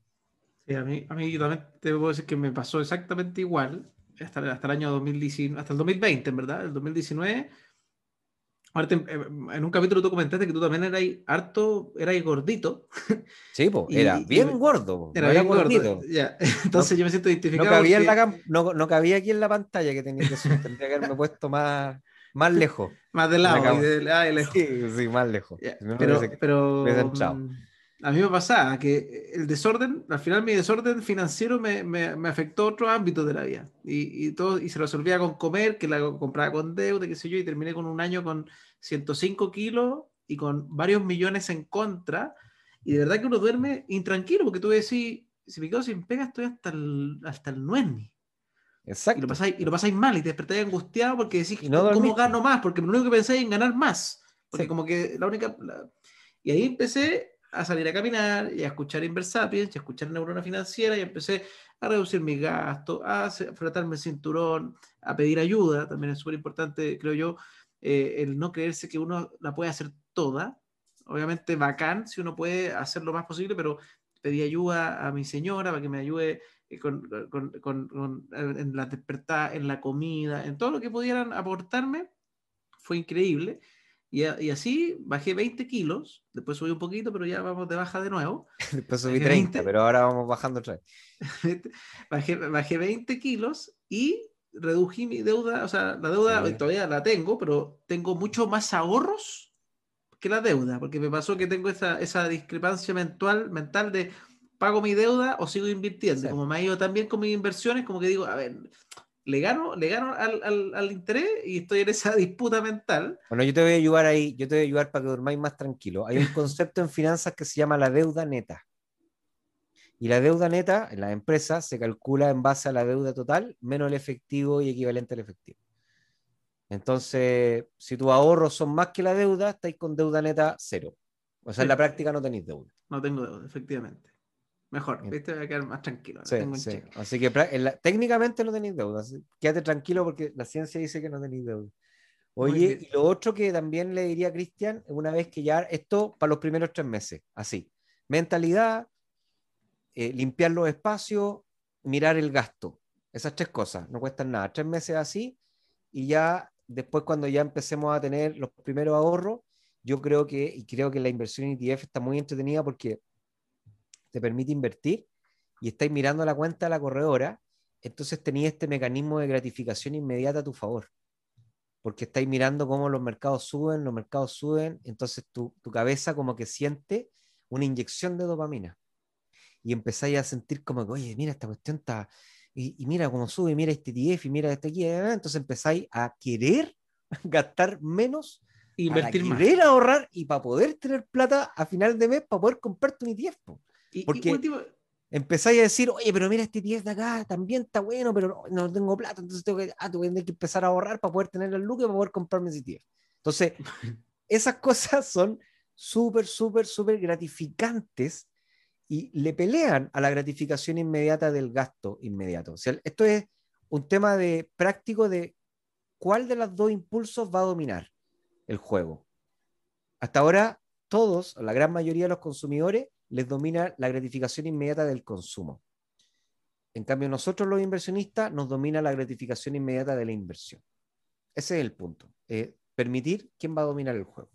Sí, a mí, a mí yo también te puedo decir que me pasó exactamente igual hasta, hasta el año 2019, hasta el 2020, en verdad, el 2019 eh, en un capítulo tú comentaste que tú también eras harto, eras gordito. Sí, pues, era bien gordo. Era bien gordito. Entonces yo me siento identificado. No cabía, no, no, cabía aquí en la pantalla que tenía que tendría que haberme puesto más, más lejos. Más de lado. de, lejos. Sí, sí, más lejos. pero, pero a mí me pasaba que el desorden, al final mi desorden financiero me, me, me afectó otros ámbitos de la vida. Y, y, todo, y se resolvía con comer, que la compraba con deuda, qué sé yo, y terminé con un año con 105 kilos y con varios millones en contra. Y de verdad que uno duerme intranquilo, porque tú decís, si me quedo sin pega, estoy hasta el, hasta el nueve. Exacto. Y lo, pasáis, y lo pasáis mal y te despertáis angustiado porque decís, ¿cómo gano más? Porque lo único que pensáis es en ganar más. Porque como que la única... Y ahí empecé a salir a caminar y a escuchar Inversapiens y a escuchar Neurona Financiera y empecé a reducir mis gastos, a frotarme el cinturón, a pedir ayuda. También es súper importante, creo yo, eh, el no creerse que uno la puede hacer toda. Obviamente bacán si uno puede hacer lo más posible, pero pedí ayuda a mi señora para que me ayude eh, con, con, con, en la despertar, en la comida, en todo lo que pudieran aportarme. Fue increíble. Y, y, así bajé 20 kilos, después subí un poquito, pero ya vamos de baja de nuevo. después subí 30, pero ahora vamos bajando otra vez. bajé, bajé 20 kilos y redují mi deuda, o sea, la deuda todavía la tengo, pero tengo mucho más ahorros que la deuda, porque me pasó que tengo esa, esa discrepancia mental, mental de pago mi deuda o sigo invirtiendo. Como me ha ido también con mis inversiones, como que digo, a ver, le gano, le gano al, al, al, interés y estoy en esa disputa mental. Bueno, yo te voy a ayudar ahí, yo te voy a ayudar para que durmáis más tranquilo. Hay un concepto en finanzas que se llama la deuda neta. Y la deuda neta en la empresa se calcula en base a la deuda total menos el efectivo y equivalente al efectivo. Entonces, si tus ahorros son más que la deuda, estáis con deuda neta cero. O sea, en la práctica no tenéis deuda. No tengo deuda, efectivamente. Mejor, ¿viste? Voy a quedar más tranquilo. Así que técnicamente no tenéis deuda. Quédate tranquilo porque la ciencia dice que no tenéis deuda. Oye, y lo otro que también le diría a Cristian, una vez que ya, esto para los primeros tres meses, así. Mentalidad, eh, limpiar los espacios, mirar el gasto. Esas tres cosas, no cuestan nada. Tres meses así y ya después cuando ya empecemos a tener los primeros ahorros, yo creo que, y creo que la inversión en ETF está muy entretenida porque te permite invertir y estáis mirando la cuenta de la corredora, entonces tenéis este mecanismo de gratificación inmediata a tu favor. Porque estáis mirando cómo los mercados suben, los mercados suben, entonces tu, tu cabeza como que siente una inyección de dopamina y empezáis a sentir como que, oye, mira, esta cuestión está, y, mira cómo sube, mira este TF, y mira este aquí, eh, entonces empezáis a querer gastar menos, invertir para querer ahorrar y para poder tener plata a final de mes para poder comprarte un ETF. Porque, empezáis a decir, oye, pero mira este 10 de acá, también está bueno, pero no, tengo plata, entonces tengo que, ah, tengo que empezar a ahorrar para poder tener el look y para poder comprarme ese 10. Entonces, esas cosas son súper, súper, súper gratificantes y le pelean a la gratificación inmediata del gasto inmediato. O sea, esto es un tema de práctico de cuál de los dos impulsos va a dominar el juego. Hasta ahora, todos, la gran mayoría de los consumidores, les domina la gratificación inmediata del consumo. En cambio, nosotros los inversionistas nos domina la gratificación inmediata de la inversión. Ese es el punto. Eh, permitir quién va a dominar el juego.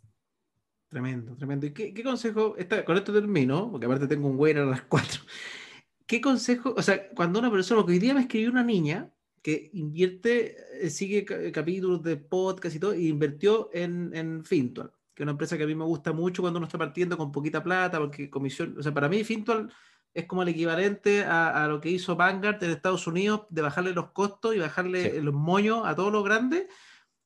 Tremendo, tremendo. ¿Y qué, consejo? con esto termino, porque aparte tengo un güey a las cuatro. ¿Qué consejo? O sea, cuando una persona, porque hoy día me escribió una niña que invierte, eh, sigue capítulos de podcast y todo, y invirtió en, en Fintual, que es una empresa que a mí me gusta mucho cuando uno está partiendo con poquita plata, porque comisión, o sea, para mí Fintual es como el equivalente a, a lo que hizo Vanguard en Estados Unidos, de bajarle los costos y bajarle los moños a todos los grandes.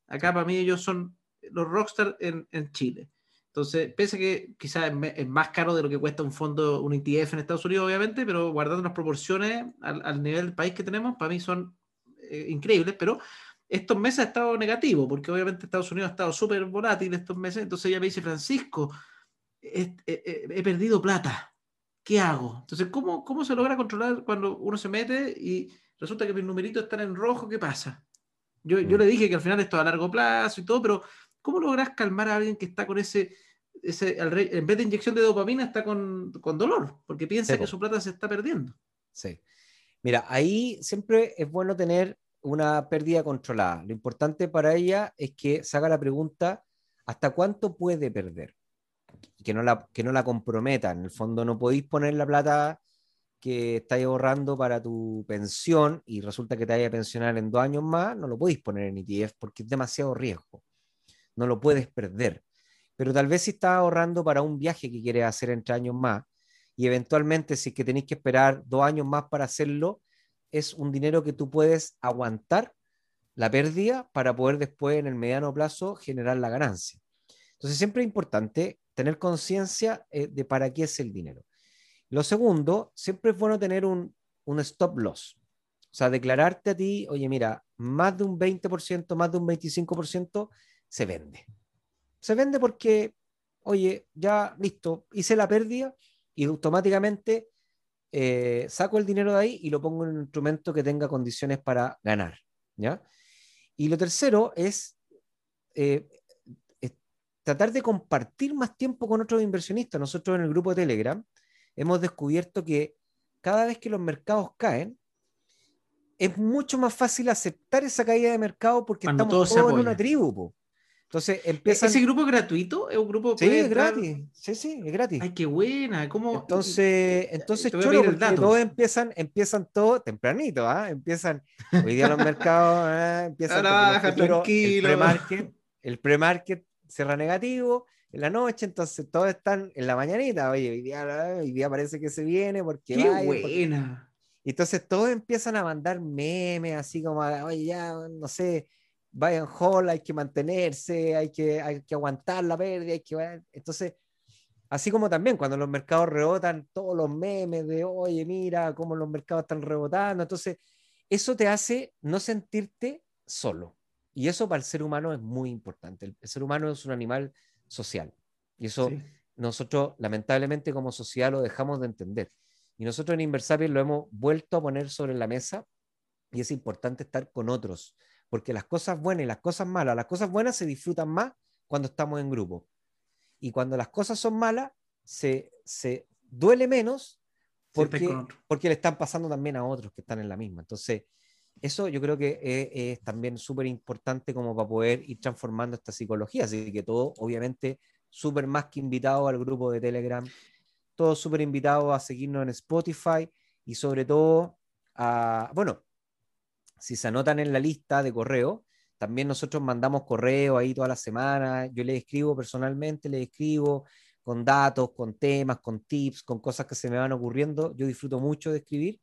Acá para mí ellos son los rockstar en, en Chile. Entonces, pese a que quizás es, más caro de lo que cuesta un fondo, un ETF en Estados Unidos, obviamente, pero guardando las proporciones al, nivel del país que tenemos, para mí son eh, increíbles, pero estos meses ha estado negativo, porque obviamente Estados Unidos ha estado súper volátil estos meses, entonces ella me dice, Francisco, he, perdido plata, ¿qué hago? Entonces, ¿cómo, ¿cómo se logra controlar cuando uno se mete y resulta que mis numeritos están en rojo? ¿Qué pasa? Yo, yo mm. le dije que al final esto a largo plazo y todo, pero ¿cómo logras calmar a alguien que está con ese en vez de inyección de dopamina, está con, dolor, porque piensa que su plata se está perdiendo. Sí. Mira, ahí siempre es bueno tener una pérdida controlada. Lo importante para ella es que se haga la pregunta, ¿hasta cuánto puede perder? Que no la, que no la comprometa. En el fondo no podéis poner la plata que estáis ahorrando para tu pensión y resulta que te vaya a pensionar en dos años más, no lo podéis poner en ETF porque es demasiado riesgo. No lo puedes perder pero tal vez si estás ahorrando para un viaje que quieres hacer entre años más y eventualmente si es que tenéis que esperar dos años más para hacerlo, es un dinero que tú puedes aguantar la pérdida para poder después en el mediano plazo generar la ganancia. Entonces siempre es importante tener conciencia eh, de para qué es el dinero. Lo segundo, siempre es bueno tener un, un stop loss. O sea, declararte a ti, oye, mira, más de un 20%, más de un 25% se vende se vende porque, oye, ya listo, hice la pérdida y automáticamente eh, saco el dinero de ahí y lo pongo en un instrumento que tenga condiciones para ganar. ¿ya? Y lo tercero es, eh, tratar de compartir más tiempo con otros inversionistas. Nosotros en el grupo de Telegram hemos descubierto que cada vez que los mercados caen, es mucho más fácil aceptar esa caída de mercado porque estamos todos, en una tribu. Entonces ¿E-, ¿Ese grupo es gratuito? ¿Es un grupo Sí, es gratis. Sí, sí, es gratis. Ay, qué buena. ¿Cómo? Entonces, entonces choro, porque todos empiezan, empiezan todo tempranito, ¿ah? Empiezan, hoy día los mercados ¿eh? empiezan baja, tranquilo. El pre-market, el pre-market cierra negativo en la noche, entonces todos están en la mañanita. Oye, hoy día, hoy día parece que se viene porque. Qué buena. Y entonces todos empiezan a mandar memes así como, oye, ya, no sé Bayern Hall hay que mantenerse, hay que, hay que aguantar la pérdida, hay que... Entonces, así como también cuando los mercados rebotan, todos los memes de, oye, mira cómo los mercados están rebotando, entonces, eso te hace no sentirte solo. Y eso para el ser humano es muy importante. El, ser humano es un animal social. Y eso nosotros, lamentablemente, como sociedad lo dejamos de entender. Y nosotros en Inversapien lo hemos vuelto a poner sobre la mesa y es importante estar con otros porque las cosas buenas y las cosas malas, las cosas buenas se disfrutan más cuando estamos en grupo. Y cuando las cosas son malas, se, se duele menos porque, porque le están pasando también a otros que están en la misma. Entonces, eso yo creo que es, también súper importante como para poder ir transformando esta psicología. Así que todo, obviamente, súper más que invitado al grupo de Telegram, todos súper invitados a seguirnos en Spotify y sobre todo a, bueno, si se anotan en la lista de correo, también nosotros mandamos correo ahí toda la semana. Yo les escribo personalmente, les escribo con datos, con temas, con tips, con cosas que se me van ocurriendo. Yo disfruto mucho de escribir.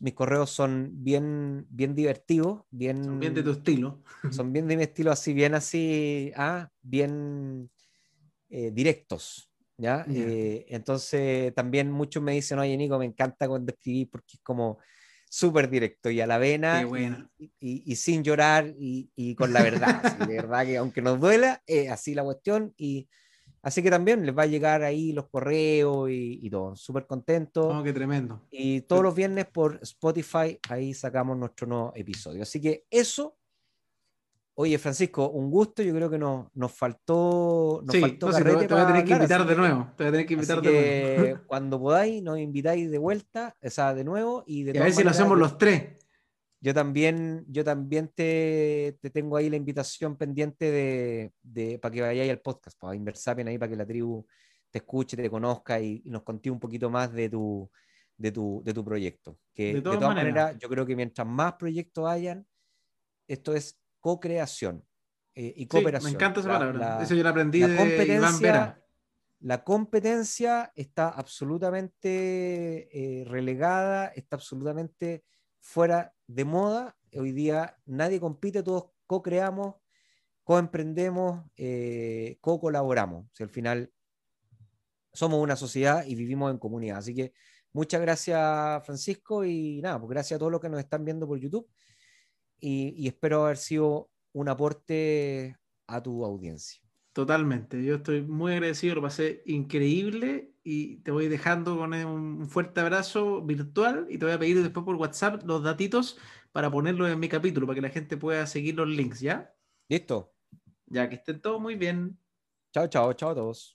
Mis correos son bien, bien divertidos, bien... Son bien de tu estilo. Son bien de mi estilo, así, bien así, ah, bien eh, directos. ¿ya? Eh, entonces también muchos me dicen, oye Nico, me encanta cuando escribí porque es como súper directo y a la vena y, sin llorar y, con la verdad. de verdad que aunque nos duela, es así la cuestión y así que también les va a llegar ahí los correos y, todo. Súper contento. Oh, qué tremendo. Y todos los viernes por Spotify ahí sacamos nuestro nuevo episodio. Así que eso Oye, Francisco, un gusto. Yo creo que nos, nos faltó. Nos sí, faltó te, voy a tener que invitar de nuevo. Te voy a tener que invitar de nuevo. Cuando podáis, nos invitáis de vuelta, o sea, de nuevo. Y, de a ver si lo hacemos los tres. Yo también, yo también te, te tengo ahí la invitación pendiente de, de para que vayáis al podcast, para Inversapien ahí, para que la tribu te escuche, te conozca y, nos conté un poquito más de tu, de tu, de tu proyecto. Que de todas, maneras, yo creo que mientras más proyectos hayan, esto es co-creación eh, y cooperación. me encanta esa palabra. Eso yo lo aprendí la de competencia, La competencia está absolutamente eh, relegada, está absolutamente fuera de moda. Hoy día nadie compite, todos co-creamos, co-emprendemos, eh, co-colaboramos. Si al final somos una sociedad y vivimos en comunidad. Así que muchas gracias, Francisco, y nada, pues gracias a todos los que nos están viendo por YouTube y, espero haber sido un aporte a tu audiencia. Totalmente, yo estoy muy agradecido, lo pasé increíble y te voy dejando con un fuerte abrazo virtual y te voy a pedir después por WhatsApp los datitos para ponerlos en mi capítulo, para que la gente pueda seguir los links, ¿ya? Listo. Ya que estén todos muy bien. Chao, chao, chao a todos.